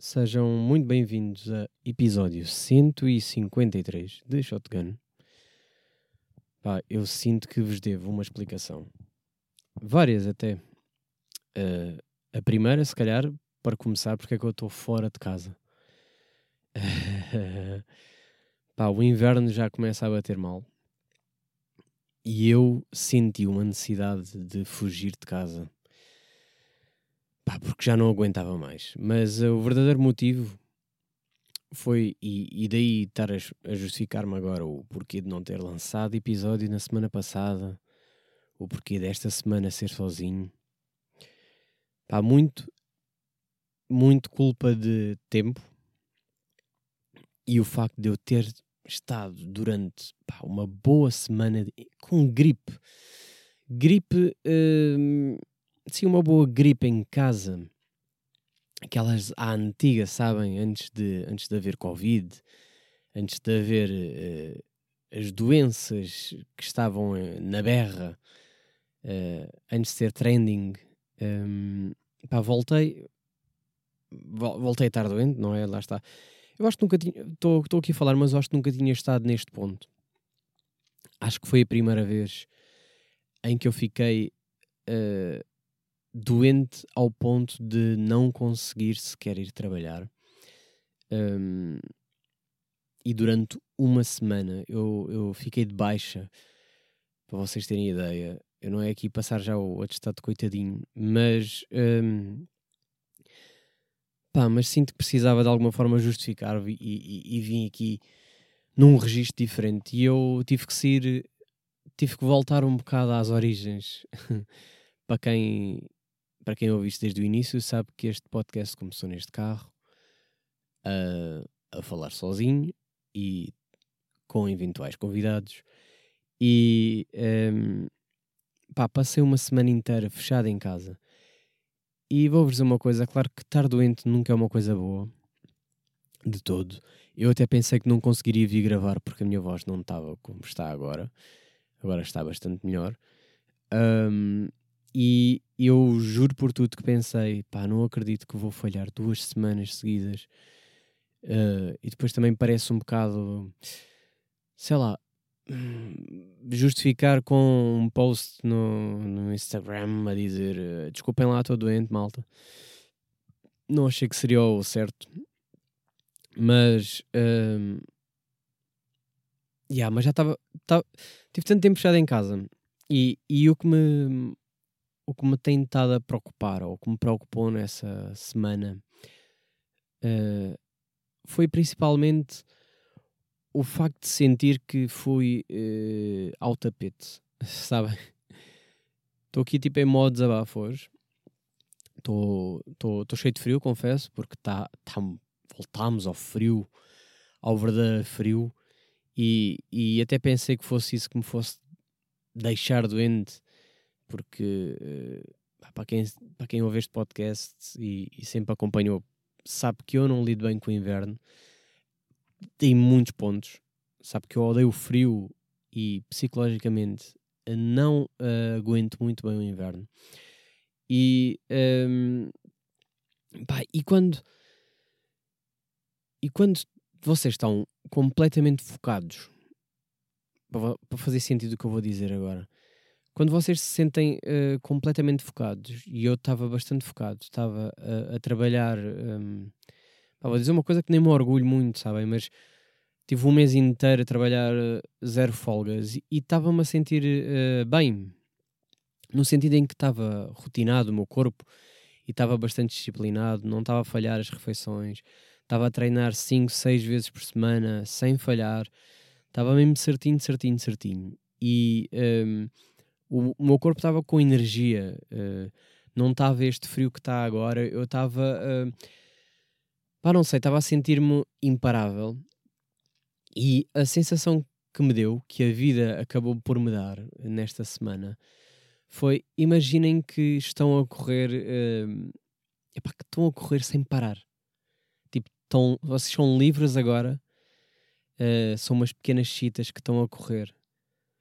Sejam muito bem-vindos a episódio 153 de Shotgun. Pá, eu sinto que vos devo uma explicação. Várias até. Uh, a primeira, se calhar, para começar, porque é que eu estou fora de casa. Pá, o inverno já começa a bater mal. E eu senti uma necessidade de fugir de casa Pá, porque já não aguentava mais. Mas uh, o verdadeiro motivo foi, e, e daí estar a, a justificar-me agora o porquê de não ter lançado episódio na semana passada, o porquê desta semana ser sozinho. Pá, muito, muito culpa de tempo e o facto de eu ter estado durante pá, uma boa semana de, com gripe. Gripe. Uh, sim, uma boa gripe em casa, aquelas à antiga, sabem, antes de, antes de haver Covid, antes de haver uh, as doenças que estavam uh, na berra, uh, antes de ser trending, um, pá, voltei, voltei a estar doente, não é? Lá está. Eu acho que nunca tinha, estou aqui a falar, mas acho que nunca tinha estado neste ponto. Acho que foi a primeira vez em que eu fiquei uh, doente ao ponto de não conseguir sequer ir trabalhar. Um, e durante uma semana eu, eu fiquei de baixa, para vocês terem ideia. Eu não é aqui passar já o atestado coitadinho, mas. Um, pá, mas sinto que precisava de alguma forma justificar e, e, e vim aqui num registro diferente. E eu tive que sair, tive que voltar um bocado às origens. para quem para quem ouve isto desde o início, sabe que este podcast começou neste carro a, a falar sozinho e com eventuais convidados. E um, pá, passei uma semana inteira fechada em casa. E vou-vos dizer uma coisa: claro que estar doente nunca é uma coisa boa, de todo. Eu até pensei que não conseguiria vir gravar porque a minha voz não estava como está agora. Agora está bastante melhor. Um, e eu juro por tudo que pensei, pá, não acredito que vou falhar duas semanas seguidas. Uh, e depois também parece um bocado, sei lá, justificar com um post no, no Instagram a dizer uh, desculpem lá, estou doente, malta. Não achei que seria o certo. Mas. Uh, yeah, mas já estava. Tive tanto tempo fechado em casa. E, e o que me o que me tem estado a preocupar, ou o que me preocupou nessa semana, uh, foi principalmente o facto de sentir que fui uh, ao tapete, sabem? Estou aqui tipo em modo desabafo hoje. Estou cheio de frio, confesso, porque tá, tá, voltámos ao frio, ao verdadeiro frio, e, e até pensei que fosse isso que me fosse deixar doente porque uh, para, quem, para quem ouve este podcast e, e, sempre acompanhou, sabe que eu não lido bem com o inverno, tem muitos pontos, sabe que eu odeio o frio e psicologicamente não uh, aguento muito bem o inverno. E, um, ehm, pá, e quando e quando vocês estão completamente focados para, para fazer sentido o que eu vou dizer agora quando vocês se sentem uh, completamente focados, e eu estava bastante focado, estava a, a trabalhar, um, vou dizer uma coisa que nem me orgulho muito, sabem, mas tive um mês inteiro a trabalhar uh, zero folgas e estava-me a sentir uh, bem, no sentido em que estava rotinado o meu corpo e estava bastante disciplinado, não estava a falhar as refeições, estava a treinar 5, 6 vezes por semana sem falhar, estava mesmo certinho, certinho, certinho. E um, o, o meu corpo estava com energia, uh, não estava este frio que está agora, eu estava, uh, pá, não sei, estava a sentir-me imparável. E a sensação que me deu, que a vida acabou por me dar nesta semana, foi: imaginem que estão a correr, uh, epá, que estão a correr sem parar, tipo, estão, vocês são livres agora, uh, são umas pequenas chitas que estão a correr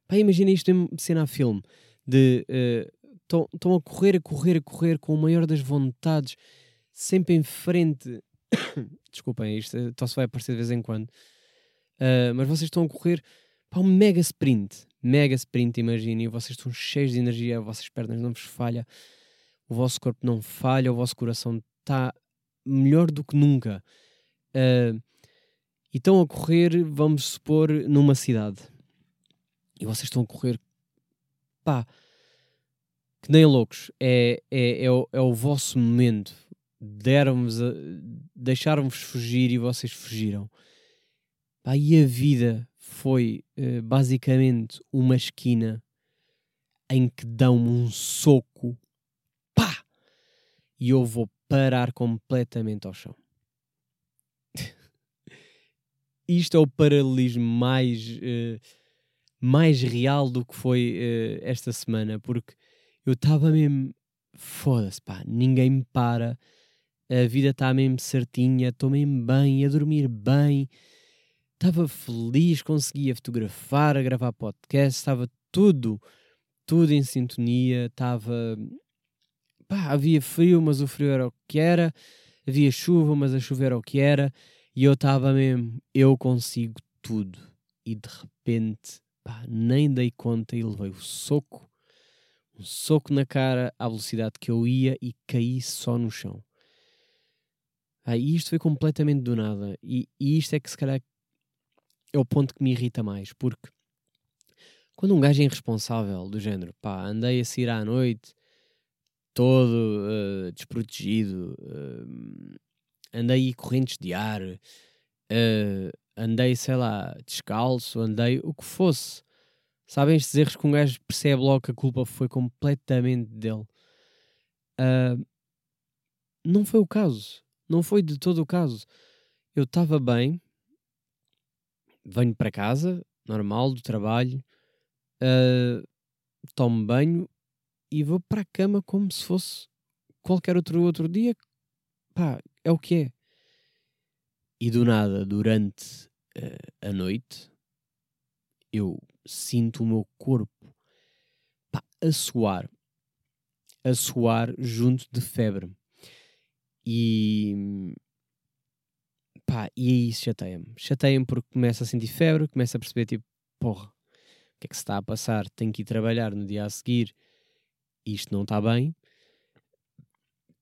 Pá, imagina isto em cena a filme, de estão uh, a correr, a correr, a correr com o maior das vontades, sempre em frente, Desculpem, isto só se vai aparecer de vez em quando. Uh, mas vocês estão a correr para um mega sprint. Mega sprint, imaginem. Vocês estão cheios de energia, as vossas pernas não vos falha, o vosso corpo não falha, o vosso coração está melhor do que nunca. Uh, e estão a correr, vamos supor, numa cidade. E vocês estão a correr, pá, que nem loucos. É, é, é, o, é o vosso momento. Deram-vos, deixaram-vos fugir e vocês fugiram. Pá, e a vida foi uh, basicamente uma esquina em que dão-me um soco, pá, e eu vou parar completamente ao chão. Isto é o paralelismo mais, uh, mais real do que foi uh, esta semana, porque eu estava mesmo, foda-se, pá, ninguém me para, a vida está mesmo certinha, estou mesmo bem, a dormir bem, estava feliz, conseguia fotografar, a gravar podcast, estava tudo, tudo em sintonia, estava. Pá, havia frio, mas o frio era o que era, havia chuva, mas a chuva era o que era, e eu estava mesmo, eu consigo tudo. E de repente, pá, nem dei conta e levei o soco, um soco na cara à velocidade que eu ia e caí só no chão. Ah, e isto foi completamente do nada. E, e isto é que se calhar é o ponto que me irrita mais, porque quando um gajo é irresponsável, do género, pá, andei a sair à noite, todo uh, desprotegido, uh, andei correntes de ar, uh, andei, sei lá, descalço, andei o que fosse. Sabem estes erros que um gajo percebe logo que a culpa foi completamente dele. não foi o caso. Não foi de todo o caso. Eu estava bem, venho para casa, normal, do trabalho, uh, tomo banho e vou para a cama como se fosse qualquer outro, outro dia. Pá, é o que é. E do nada, durante uh, a noite, eu sinto o meu corpo pá, a suar, a suar junto de febre. E Pá, e aí isso chateia-me. Chateia-me porque começa a sentir febre, começa a perceber tipo, porra, o que é que se está a passar? Tenho que ir trabalhar no dia a seguir, isto não está bem.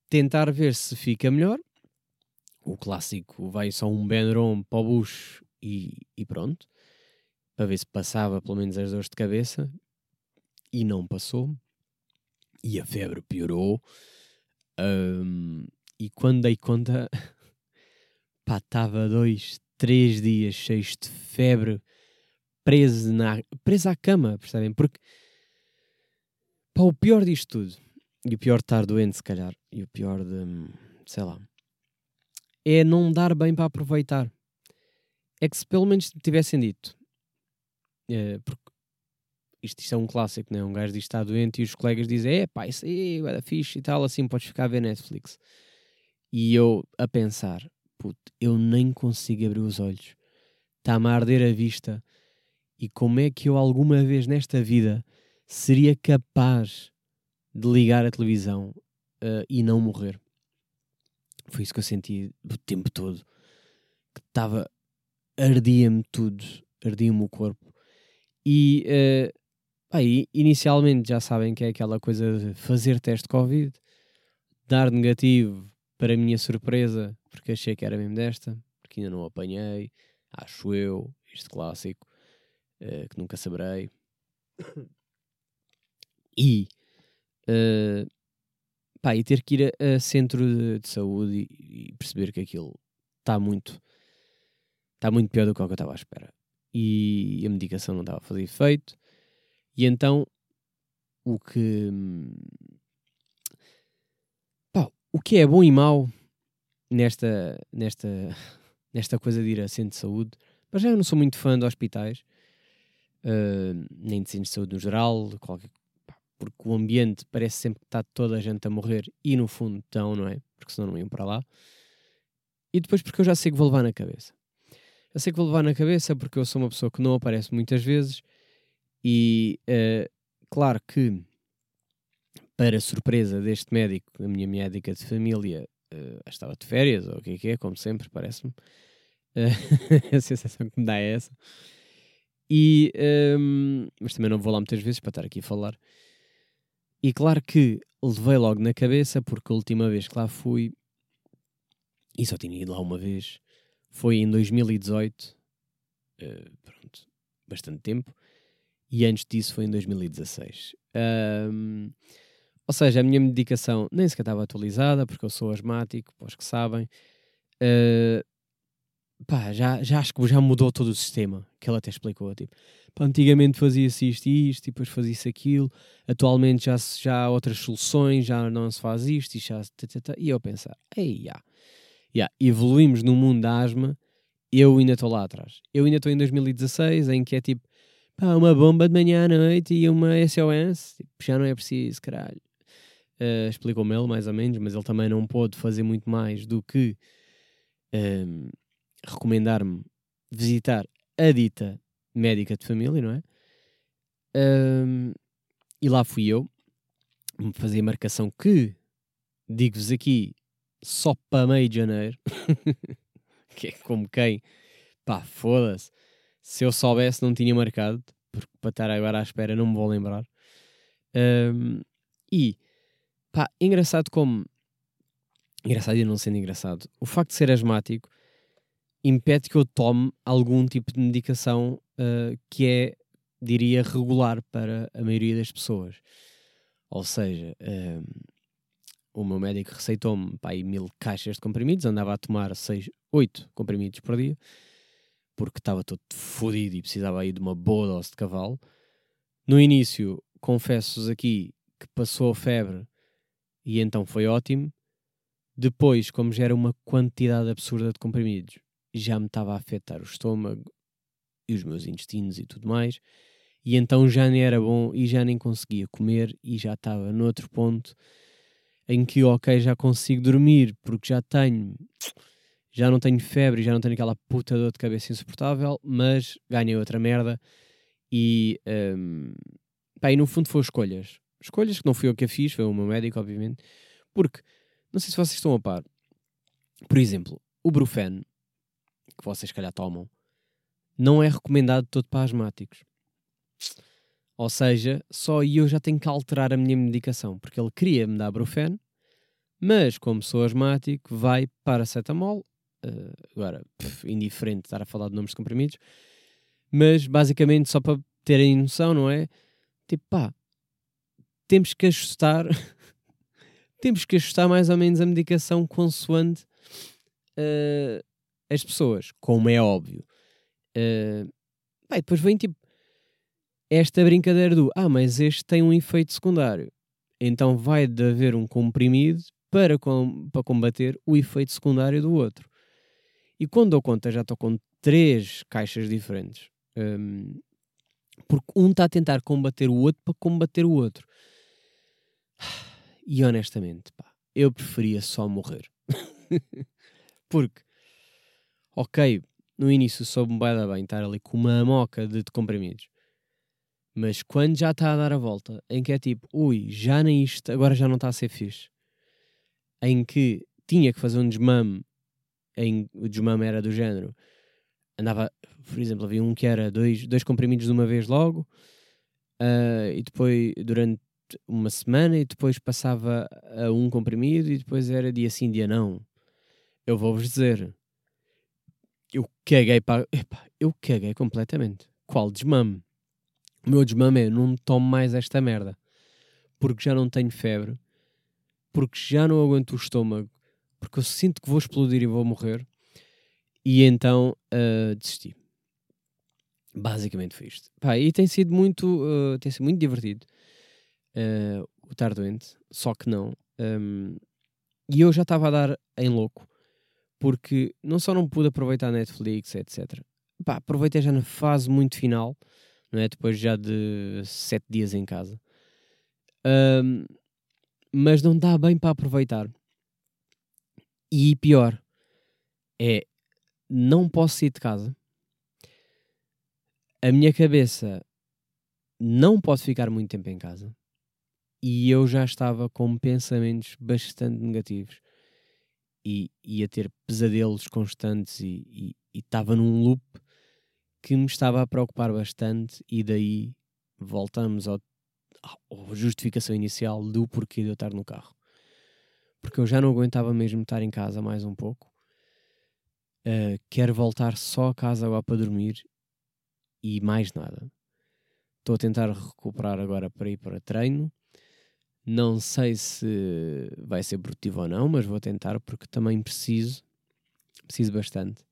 Tentar ver se fica melhor. O clássico vai só um Benron para o bucho e, e pronto. Para ver se passava pelo menos as dores de cabeça. E não passou. E a febre piorou. Um, e quando dei conta, pá, estava dois, três dias cheios de febre, preso, na, preso à cama, percebem? Porque, pá, o pior disto tudo, e o pior de estar doente, se calhar, e o pior de, sei lá, é não dar bem para aproveitar. É que se pelo menos tivessem dito, é, porque isto, isto, é um clássico, né? Um gajo diz que está doente e os colegas dizem: é pá, isso aí é fixe e tal, assim podes ficar a ver Netflix. E eu a pensar: puto, eu nem consigo abrir os olhos. Está-me a arder a vista. E como é que eu alguma vez nesta vida seria capaz de ligar a televisão uh, e não morrer? Foi isso que eu senti o tempo todo. Que estava. Ardia-me tudo. Ardia-me o corpo. E. Uh, aí, inicialmente já sabem que é aquela coisa de fazer teste Covid, dar negativo, para minha surpresa, porque achei que era mesmo desta, porque ainda não apanhei, acho eu, este clássico, uh, que nunca saberei. E, uh, pá, e ter que ir a, a centro de, de saúde e, e, perceber que aquilo está muito, está muito pior do que o que eu estava à espera. E a medicação não estava a fazer efeito. E então, o que. Pá, o que é bom e mau nesta, nesta, nesta coisa de ir a centro de saúde. Mas já eu não sou muito fã de hospitais, uh, nem de centros de saúde no geral, qualquer, porque o ambiente parece sempre que está toda a gente a morrer e no fundo estão, não é? Porque senão não iam para lá. E depois porque eu já sei que vou levar na cabeça. Eu sei que vou levar na cabeça porque eu sou uma pessoa que não aparece muitas vezes e uh, claro que para surpresa deste médico, a minha médica de família Uh, estava de férias, ou o que é que é, como sempre, parece-me. Uh, a sensação que me dá é essa. E, um, mas também não vou lá muitas vezes para estar aqui a falar. E claro que levei logo na cabeça, porque a última vez que lá fui, e só tinha ido lá uma vez, foi em 2018, uh, pronto, bastante tempo, e antes disso foi em 2016. Um, ou seja, a minha medicação nem sequer estava atualizada, porque eu sou asmático, para os que sabem. Uh, pá, já, já acho que já mudou todo o sistema, que ele até explicou, tipo, pá, antigamente fazia-se isto e isto, e depois fazia-se aquilo, atualmente já, já há outras soluções, já não se faz isto, e já... E eu pensar, ei, já, yeah, evoluímos no mundo da asma, eu ainda estou lá atrás. Eu ainda estou em 2016, em que é tipo, pá, uma bomba de manhã à noite e uma SOS, tipo, já não é preciso, caralho. Uh, Explicou-me ele mais ou menos, mas ele também não pôde fazer muito mais do que recomendar-me visitar a dita médica de família, não é? E lá fui eu, fazer a marcação que, digo-vos aqui, só para meio de janeiro, que é como quem, pá, foda-se, se eu soubesse não tinha marcado, porque para estar agora à espera não me vou lembrar. Um, e Pá, engraçado como. Engraçado e não sendo engraçado. O facto de ser asmático impede que eu tome algum tipo de medicação uh, que é, diria, regular para a maioria das pessoas. Ou seja, uh, o meu médico receitou-me mil caixas de comprimidos, andava a tomar seis, oito comprimidos por dia, porque estava todo fodido e precisava aí de uma boa dose de cavalo. No início, confesso-vos aqui que passou a febre e então foi ótimo. Depois, como já era uma quantidade absurda de comprimidos, já me estava a afetar o estômago e os meus intestinos e tudo mais, e então já nem era bom e já nem conseguia comer e já estava noutro ponto em que, ok, já consigo dormir porque já tenho, já não tenho febre, já não tenho aquela puta dor de cabeça insuportável, mas ganhei outra merda e, um, pá, e no fundo foi escolhas. Escolhas que não fui eu que a fiz, foi o meu médico, obviamente. Porque, não sei se vocês estão a par, por exemplo, o Brufen, que vocês calhar tomam, não é recomendado todo para asmáticos. Ou seja, só eu já tenho que alterar a minha medicação, porque ele queria me dar Brufen, mas como sou asmático, vai para acetamol. Uh, agora, pff, indiferente estar a falar de nomes de comprimidos, mas basicamente só para terem noção, não é? Tipo, pá, temos que ajustar temos que ajustar mais ou menos a medicação consoante uh, as pessoas, como é óbvio. Uh, bem, depois vem tipo esta brincadeira do ah, mas este tem um efeito secundário. Então vai de haver um comprimido para, com, para combater o efeito secundário do outro. E quando dou conta, já estou com três caixas diferentes. Um, porque um está a tentar combater o outro para combater o outro. E honestamente, pá, eu preferia só morrer. Porque, ok, no início soube-me bem estar ali com uma moca de, de comprimidos. Mas quando já está a dar a volta, em que é tipo, ui, já nem isto, agora já não está a ser fixe. Em que tinha que fazer um desmame, em, o desmame era do género. Andava, por exemplo, havia um que era dois, dois comprimidos de uma vez logo, uh, e depois, durante uma semana e depois passava a um comprimido e depois era dia sim, dia não. Eu vou-vos dizer, eu caguei para. Eu caguei completamente. Qual desmame? O meu desmame é não tomo mais esta merda. Porque já não tenho febre, porque já não aguento o estômago, porque eu sinto que vou explodir e vou morrer. E então uh, desisti. Basicamente foi isto. Pá, e tem sido muito, uh, tem sido muito divertido uh, o estar doente, só que não. Um, e eu já estava a dar em louco, porque não só não pude aproveitar a Netflix, etc. Pá, aproveitei já na fase muito final, não é? Depois já de sete dias em casa. Um, mas não dá bem para aproveitar. E pior, é não posso sair de casa. A minha cabeça não pode ficar muito tempo em casa e eu já estava com pensamentos bastante negativos. e, e a ter pesadelos constantes e estava num loop que me estava a preocupar bastante e daí voltamos ao, à justificação inicial do porquê de eu estar no carro. Porque eu já não aguentava mesmo estar em casa mais um pouco. Uh, quero voltar só a casa agora para dormir e mais nada. Estou a tentar recuperar agora para ir para treino não sei se vai ser produtivo ou não, mas vou tentar porque também preciso, preciso bastante.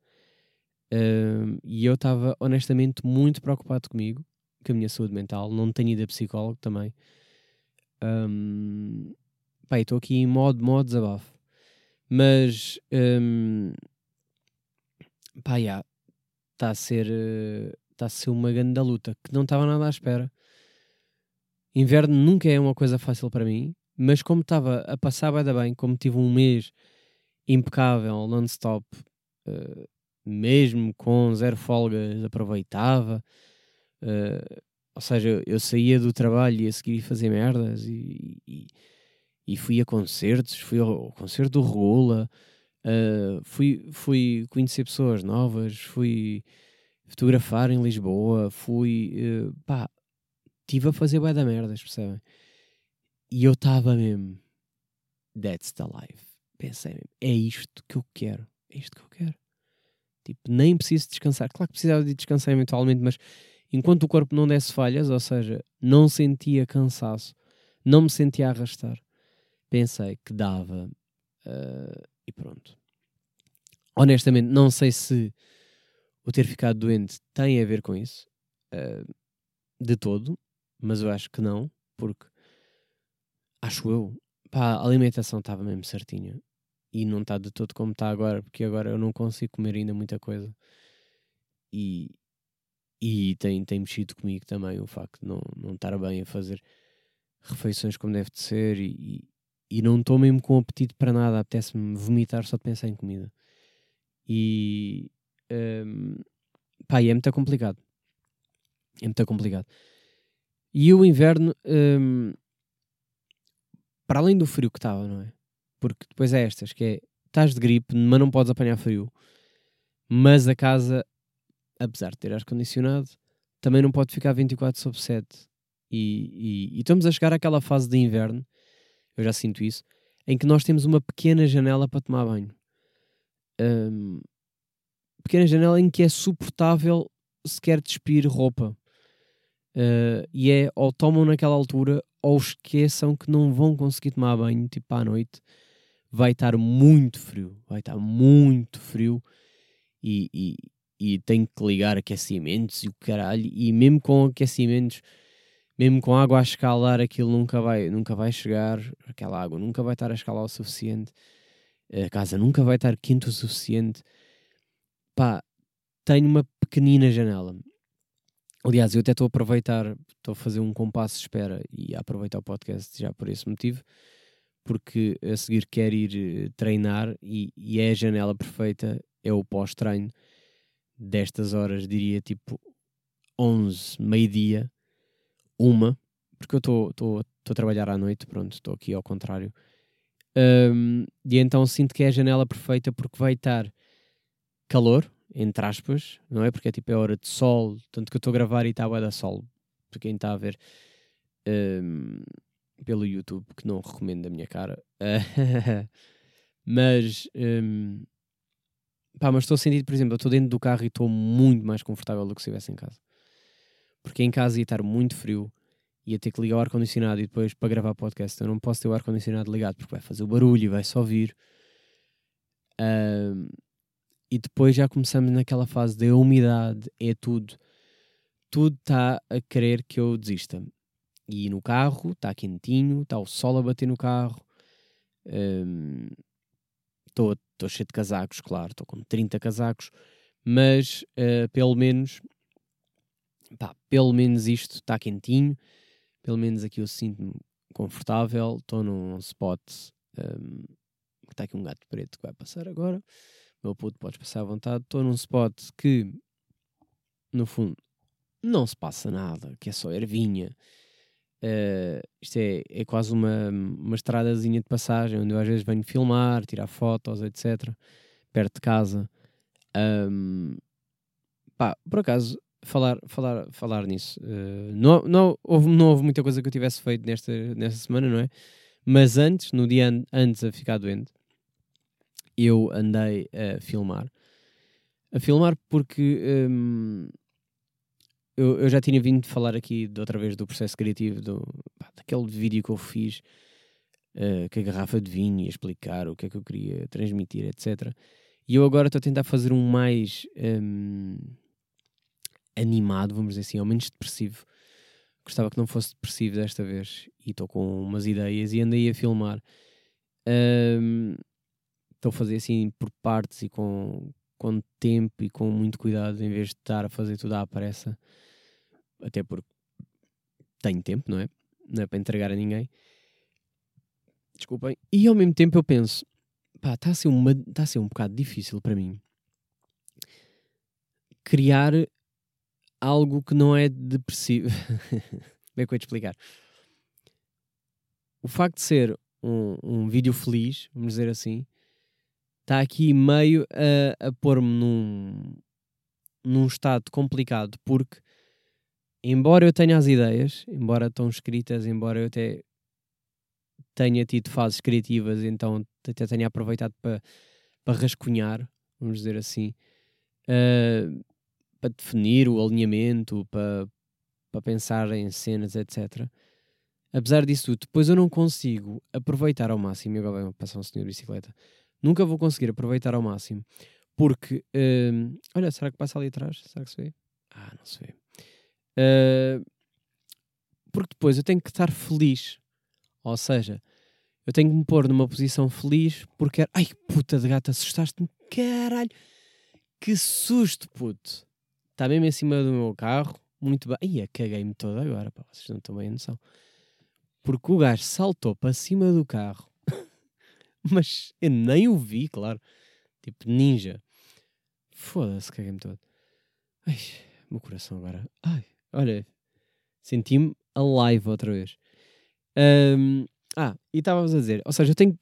E eu estava honestamente muito preocupado comigo, com a minha saúde mental. Não tenho ido a psicólogo também. Um, estou aqui em modo, modo desabafo. Mas, um, pá, está a ser, está a ser uma grande luta que não estava nada à espera. Inverno nunca é uma coisa fácil para mim, mas como estava a passar bem, como tive um mês impecável, non-stop, uh, mesmo com zero folgas, aproveitava. Uh, ou seja, eu saía do trabalho e a seguir fazer merdas e, e, e, fui a concertos, fui ao, concerto do Regula, uh, fui, fui conhecer pessoas novas, fui fotografar em Lisboa, fui uh, pá, estive a fazer bué da merdas, percebem? E eu estava mesmo, that's the life. Pensei mesmo, é isto que eu quero, é isto que eu quero. Tipo, nem preciso descansar. Claro que precisava de descansar eventualmente, mas enquanto o corpo não desse falhas, ou seja, não sentia cansaço, não me sentia a arrastar, pensei que dava uh, e pronto. Honestamente, não sei se o ter ficado doente tem a ver com isso, uh, de todo mas eu acho que não, porque acho eu, pá, a alimentação estava mesmo certinha e não está de todo como está agora, porque agora eu não consigo comer ainda muita coisa e, e tem, tem mexido comigo também o facto de não, não estar bem a fazer refeições como deve de ser e, e não estou mesmo com apetite para nada, apetece-me vomitar só de pensar em comida. E um, pá, e é muito complicado. É muito complicado. E o inverno, hum, para além do frio que estava, não é? Porque depois é estas, que é, estás de gripe, mas não podes apanhar frio. Mas a casa, apesar de ter ar-condicionado, também não pode ficar 24 sobre 7. E, e, e, estamos a chegar àquela fase de inverno, eu já sinto isso, em que nós temos uma pequena janela para tomar banho. Um, pequena janela em que é suportável sequer despir roupa. Uh, e é ou tomam naquela altura ou esqueçam que não vão conseguir tomar banho tipo à noite. Vai estar muito frio, vai estar muito frio e, e, e tem que ligar aquecimentos e o caralho. E mesmo com aquecimentos, mesmo com água a escalar, aquilo nunca vai, nunca vai chegar. Aquela água nunca vai estar a escalar o suficiente. A casa nunca vai estar quente o suficiente. Pá, tenho uma pequenina janela Aliás, eu até estou a aproveitar, estou a fazer um compasso de espera e a aproveitar o podcast já por esse motivo, porque a seguir quero ir eh, treinar e, e é a janela perfeita, é o pós-treino destas horas, diria tipo 11, meio-dia, uma, porque eu estou a trabalhar à noite, pronto, estou aqui ao contrário. Um, e então sinto que é a janela perfeita porque vai estar calor, entre aspas, não é? Porque é tipo é hora de sol, tanto que eu estou a gravar e está a da sol, para quem está a ver um, pelo YouTube, que não recomendo a minha cara. mas, um, pá, mas estou a sentir, por exemplo, eu estou dentro do carro e estou muito mais confortável do que se estivesse em casa. Porque em casa ia estar muito frio, ia ter que ligar o ar-condicionado e depois para gravar podcast eu não posso ter o ar-condicionado ligado porque vai fazer o barulho e vai só ouvir. Um, e depois já começamos naquela fase da umidade, é tudo. Tudo está a querer que eu desista. E no carro, está quentinho, está o sol a bater no carro. Estou um, cheio de casacos, claro, estou com 30 casacos, mas uh, pelo menos, pá, pelo menos isto está quentinho, pelo menos aqui eu sinto-me confortável. Estou num spot um, está aqui um gato preto que vai passar agora meu puto, podes passar à vontade. Estou num spot que, no fundo, não se passa nada, que é só ervinha. Uh, isto é, é quase uma, uma estradazinha de passagem onde eu às vezes venho filmar, tirar fotos, etc. Perto de casa. Um, pá, por acaso, falar, falar, falar nisso. Uh, não, não, houve, não houve muita coisa que eu tivesse feito nesta, nesta semana, não é? Mas antes, no dia an antes a ficar doente, eu andei a filmar. A filmar porque um, eu, eu, já tinha vindo falar aqui de outra vez do processo criativo, do, daquele vídeo que eu fiz uh, com a garrafa de vinho e explicar o que é que eu queria transmitir, etc. E eu agora estou a tentar fazer um mais um, animado, vamos dizer assim, ao menos depressivo. Gostava que não fosse depressivo desta vez e estou com umas ideias e andei a filmar. Um, estou a fazer assim por partes e com, com tempo e com muito cuidado, em vez de estar a fazer tudo à pressa, até porque tenho tempo, não é? Não é para entregar a ninguém. Desculpem. E ao mesmo tempo eu penso, pá, está a, ser uma, tá a ser um bocado difícil para mim criar algo que não é depressivo. Como é que eu te explicar? O facto de ser um, um vídeo feliz, vamos dizer assim, está aqui meio a, a pôr-me num, num estado complicado, porque embora eu tenha as ideias, embora estão escritas, embora eu até tenha tido fases criativas, então até tenha aproveitado para para rascunhar, vamos dizer assim, uh, para definir o alinhamento, para, para pensar em cenas, etc. Apesar disso tudo, depois eu não consigo aproveitar ao máximo, agora vai passar um senhor de bicicleta, nunca vou conseguir aproveitar ao máximo, porque, uh, olha, será que passa ali atrás? Será que se vê? Ah, não se vê. Uh, porque depois eu tenho que estar feliz, ou seja, eu tenho que me pôr numa posição feliz porque ai puta de gata, assustaste-me, caralho, que susto, puto. Está mesmo em cima do meu carro, muito bem. Ia, caguei-me todo agora, pá, vocês não estão bem a noção. Porque o gajo saltou para cima do carro mas eu nem o vi, claro. Tipo, ninja. Foda-se, caguei-me todo. Ai, meu coração agora. Ai, olha, senti-me alive outra vez. Um, ah, e estávamos a dizer, ou seja, eu tenho,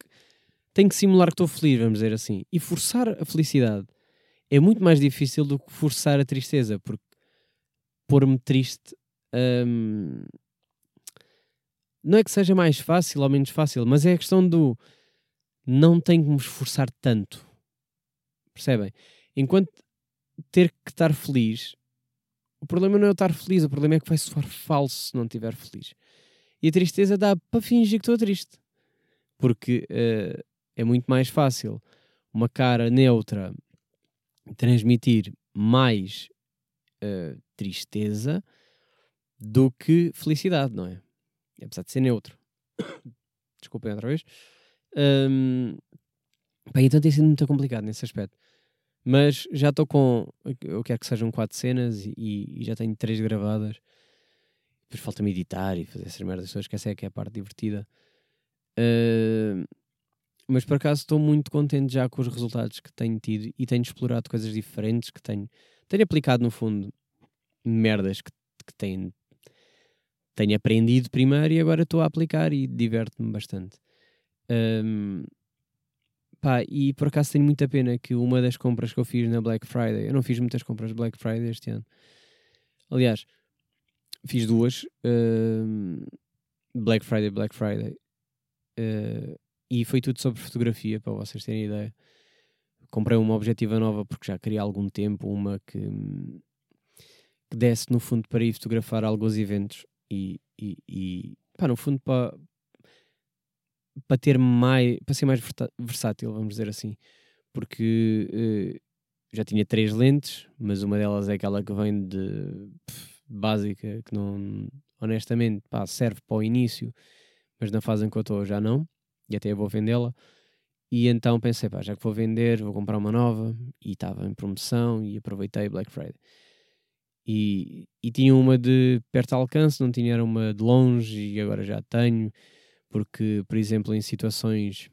tenho que simular que estou feliz, vamos dizer assim. E forçar a felicidade é muito mais difícil do que forçar a tristeza, porque pôr-me triste um, não é que seja mais fácil ou menos fácil, mas é a questão do não tenho que me esforçar tanto. Percebem? Enquanto ter que estar feliz, o problema não é eu estar feliz, o problema é que vai soar falso se não estiver feliz. E a tristeza dá para fingir que estou triste. Porque uh, é muito mais fácil uma cara neutra transmitir mais uh, tristeza do que felicidade, não é? Apesar de ser neutro. Desculpem outra vez. Um, bem, então tem sido muito complicado nesse aspecto. Mas já estou com. Eu quero que sejam quatro cenas e, e já tenho três gravadas. Depois falta-me editar e fazer essas merdas todas, que essa é que é a parte divertida. Uh, mas por acaso estou muito contente já com os resultados que tenho tido e tenho explorado coisas diferentes que tenho, tenho aplicado no fundo merdas que, que tenho, tenho aprendido primeiro e agora estou a aplicar e diverte-me bastante. Um, pá, e por acaso tenho muita pena que uma das compras que eu fiz na Black Friday, eu não fiz muitas compras Black Friday este ano. Aliás, fiz duas. Um, Black Friday, Black Friday. Uh, e foi tudo sobre fotografia, para vocês terem ideia. Comprei uma objetiva nova porque já queria há algum tempo, uma que, que desse no fundo para ir fotografar alguns eventos e, e, e pá, no fundo para, para ter mais, para ser mais versátil, vamos dizer assim, porque uh, já tinha três lentes, mas uma delas é aquela que vem de pff, básica, que não, honestamente, pá, serve para o início, mas na fase em que eu estou já não, e até vou vendê-la. E então pensei, pá, já que vou vender, vou comprar uma nova, e estava em promoção, e aproveitei Black Friday. E, e tinha uma de perto alcance, não tinha uma de longe, e agora já tenho porque, por exemplo, em situações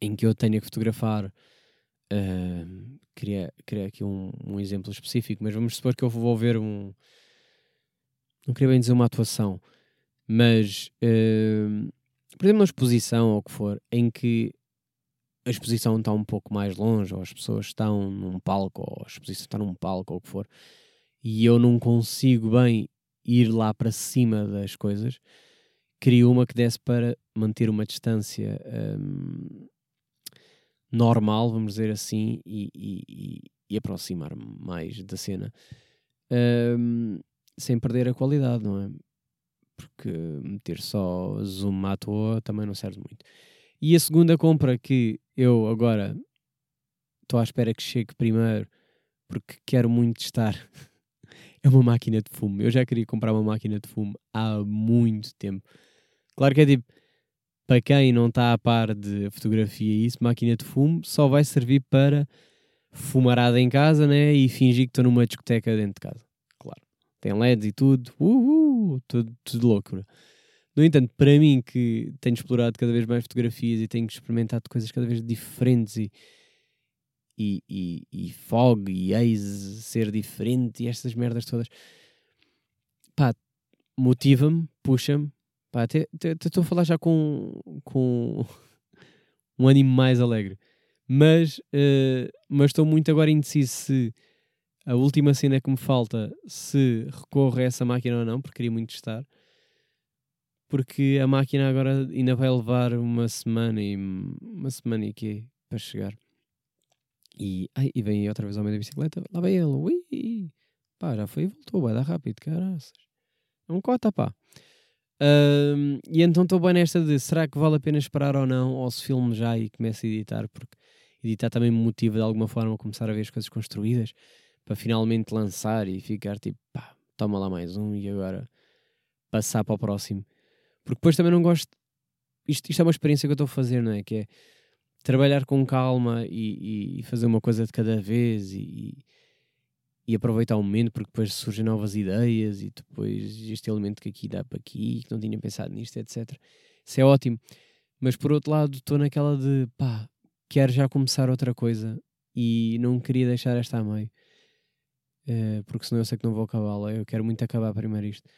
em que eu tenho que fotografar, uh, queria, queria aqui um, um, exemplo específico, mas vamos supor que eu vou ver um. Não queria bem dizer uma atuação, Mas, uh, por exemplo, na exposição ou o que for, em que a exposição está um pouco mais longe, ou as pessoas estão num palco, ou a exposição está num palco, ou o que for, e eu não consigo bem ir lá para cima das coisas, queria uma que desse para manter uma distância um, normal, vamos dizer assim, e, e, e aproximar-me mais da cena, um, sem perder a qualidade, não é? Porque meter só zoom à toa também não serve muito. E a segunda compra que eu agora estou à espera que chegue primeiro, porque quero muito estar, é uma máquina de fumo. Eu já queria comprar uma máquina de fumo há muito tempo. Claro que é tipo, para quem não está a par de fotografia e isso, máquina de fumo só vai servir para fumarada em casa né? e fingir que estou numa discoteca dentro de casa. Claro. Tem LEDs e tudo, uh, uh, tudo, tudo loucura. No entanto, para mim que tenho explorado cada vez mais fotografias e tenho experimentado coisas cada vez diferentes e, e, e, e fog e haze ser diferente e estas merdas todas, pá, motiva-me, puxa-me, pá, até estou a falar já com, com um ânimo mais alegre. Mas uh, mas estou muito agora indeciso se a última cena que me falta, se recorro a essa máquina ou não, porque queria muito estar porque a máquina agora ainda vai levar uma semana e uma semana e quê para chegar. E, ai, e vem outra vez ao meio da bicicleta, lá vai ele, ui, pá, já foi e voltou, vai dar rápido, caraças. É um cota, pá. Um, e então estou bem nesta de será que vale a pena esperar ou não, ou se filme já e começo a editar, porque editar também me motiva de alguma forma a começar a ver as coisas construídas para finalmente lançar e ficar tipo, pá, toma lá mais um e agora passar para o próximo. Porque depois também não gosto. Isto, isto é uma experiência que eu estou a fazer, não é? Que é trabalhar com calma e, e fazer uma coisa de cada vez e, e, aproveitar o momento, porque depois surgem novas ideias e depois este elemento que aqui dá para aqui, que não tinha pensado nisto, etc. Isso é ótimo. Mas por outro lado, estou naquela de pá, quero já começar outra coisa e não queria deixar esta a meio. Uh, porque senão eu sei que não vou acabá-la. Eu quero muito acabar primeiro isto.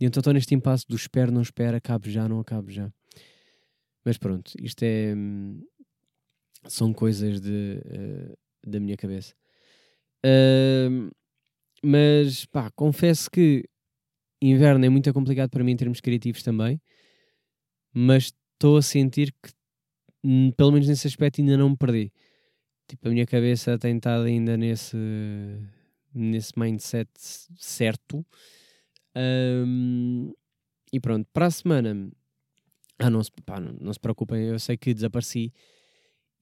E então estou neste impasse do espero, não espero, acabe já, não acabe já. Mas pronto, isto é. Hum, são coisas de, uh, da minha cabeça. Mas pá, confesso que inverno é muito complicado para mim em termos criativos também. Mas estou a sentir que, pelo menos nesse aspecto, ainda não me perdi. Tipo, a minha cabeça tem estado ainda nesse, nesse mindset certo um, e pronto, para a semana. Ah, não se, pá, não, não, se preocupem, eu sei que desapareci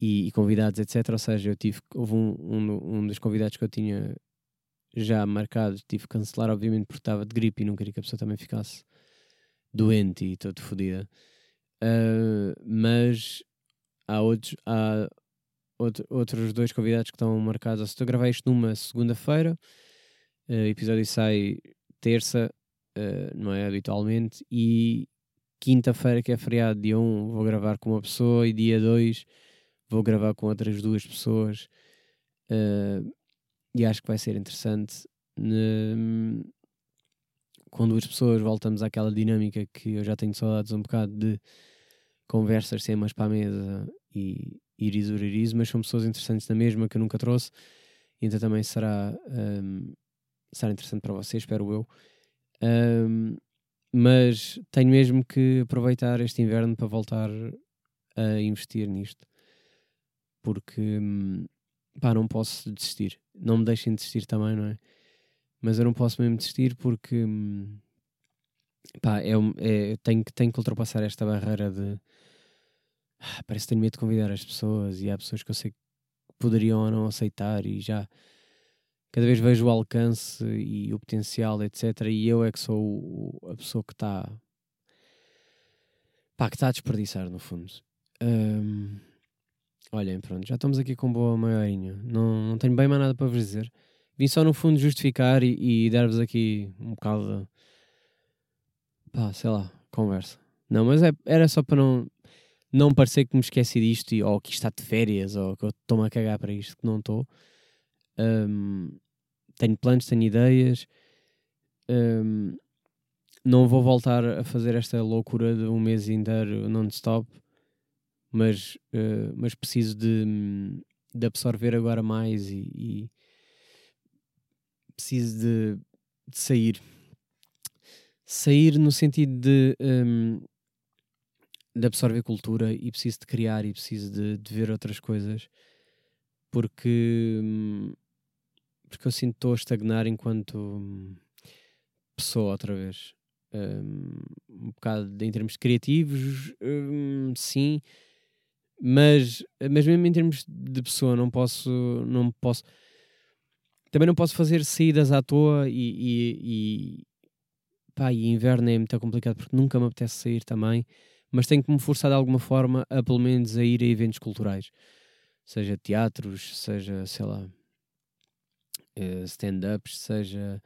e, e, convidados, etc. Ou seja, eu tive. Houve um, um, um dos convidados que eu tinha já marcado, tive que cancelar, obviamente, porque estava de gripe e não queria que a pessoa também ficasse doente e toda fodida. Uh, mas há outros. Há outro, outros dois convidados que estão marcados. Estou a gravar isto numa segunda-feira. O uh, episódio sai terça, uh, não é habitualmente, e quinta-feira, que é feriado, dia 1, vou gravar com uma pessoa, e dia 2 vou gravar com outras duas pessoas, uh, e acho que vai ser interessante. Com duas pessoas voltamos àquela dinâmica que eu já tenho saudades um bocado de conversas temas para a mesa e iris uriris, mas são pessoas interessantes na mesma que eu nunca trouxe, então também será um, será interessante para vocês, espero eu. Um, mas tenho mesmo que aproveitar este inverno para voltar a investir nisto. Porque pá, não posso desistir. Não me deixem desistir também, não é? Mas eu não posso mesmo desistir porque pá, é, é, tenho, tenho que ultrapassar esta barreira de ah, parece que tenho medo de convidar as pessoas e há pessoas que eu sei que poderiam ou não aceitar e já cada vez vejo o alcance e o potencial, etc. E eu é que sou a pessoa que está pá, que está a desperdiçar, no fundo. Um, olhem, pronto, já estamos aqui com boa maiorinha. Não, não tenho bem mais nada para vos dizer. Vim só no fundo justificar e, e dar-vos aqui um bocado de pá, sei lá, conversa. Não, mas é, era só para não, não parecer que me esqueci disto e, ou que está de férias ou que eu estou-me a cagar para isto, que não estou. Um, tenho planos, tenho ideias. Um, não vou voltar a fazer esta loucura de um mês inteiro non-stop, mas, uh, mas preciso de, de absorver agora mais e, e preciso de, de, sair. Sair no sentido de, um, de absorver cultura e preciso de criar e preciso de, de ver outras coisas porque, porque eu sinto estou a estagnar enquanto pessoa outra vez. Um, um bocado em termos criativos, um, sim, mas, mas mesmo em termos de pessoa, não posso, não posso, também não posso fazer saídas à toa e, e, e, pá, e inverno é muito complicado porque nunca me apetece sair também, mas tenho que me forçar de alguma forma a pelo menos a ir a eventos culturais, seja teatros, seja, sei lá, eh, stand-ups, seja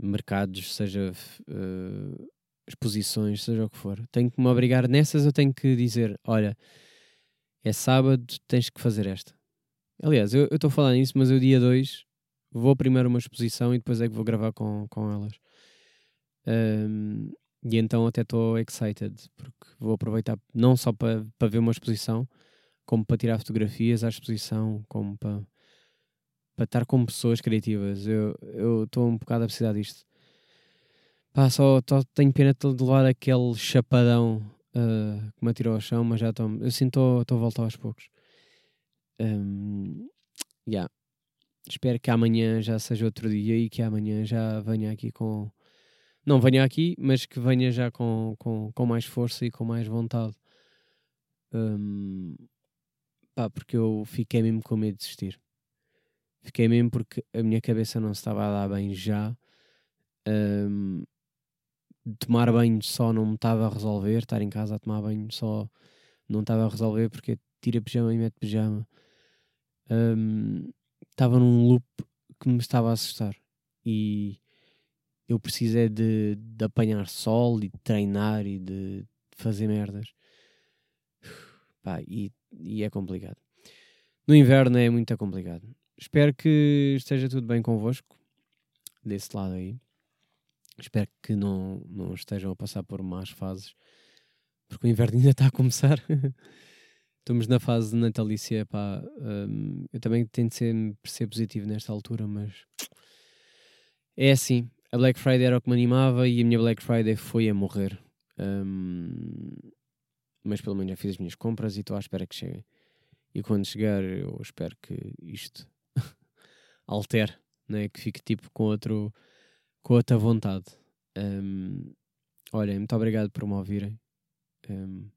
mercados, seja uh, exposições, seja o que for. Tenho que me obrigar nessas, eu tenho que dizer: olha, é sábado, tens que fazer esta. Aliás, eu estou a falar nisso, mas eu dia 2 vou primeiro uma exposição e depois é que vou gravar com, com elas. Um, e então até estou excited, porque vou aproveitar não só para pa ver uma exposição, como para tirar fotografias à exposição, como para para estar com pessoas criativas. Eu estou um bocado a precisar disto. Pá, só tenho pena de levar aquele chapadão uh, que me atirou ao chão, mas já estou. Eu sinto estou a voltar aos poucos. Um, yeah. Espero que amanhã já seja outro dia e que amanhã já venha aqui com. Não venha aqui, mas que venha já com, com, com mais força e com mais vontade. Um, pá, porque eu fiquei mesmo com medo de desistir. Fiquei mesmo porque a minha cabeça não se estava a dar bem já. Um, tomar banho só não me estava a resolver. Estar em casa a tomar banho só não estava a resolver porque tira pijama e mete pijama. Um, estava num loop que me estava a assustar. E eu precisei de, de apanhar sol e de treinar e de fazer merdas. Pá, e, e é complicado. No inverno é muito complicado. Espero que esteja tudo bem convosco, desse lado aí. Espero que não, não estejam a passar por más fases, porque o inverno ainda está a começar. Estamos na fase natalícia, pá. Um, eu também tento ser, ser positivo nesta altura, mas é assim. A Black Friday era o que me animava e a minha Black Friday foi a morrer. Um, mas pelo menos já fiz as minhas compras e estou à espera que cheguem. E quando chegar, eu espero que isto altere, né? que fique tipo com, outro, com outra vontade. Um, olhem, muito obrigado por me ouvirem, um,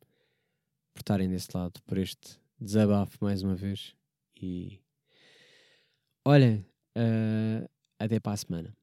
por estarem desse lado, por este desabafo mais uma vez. E olhem, uh, até para a semana.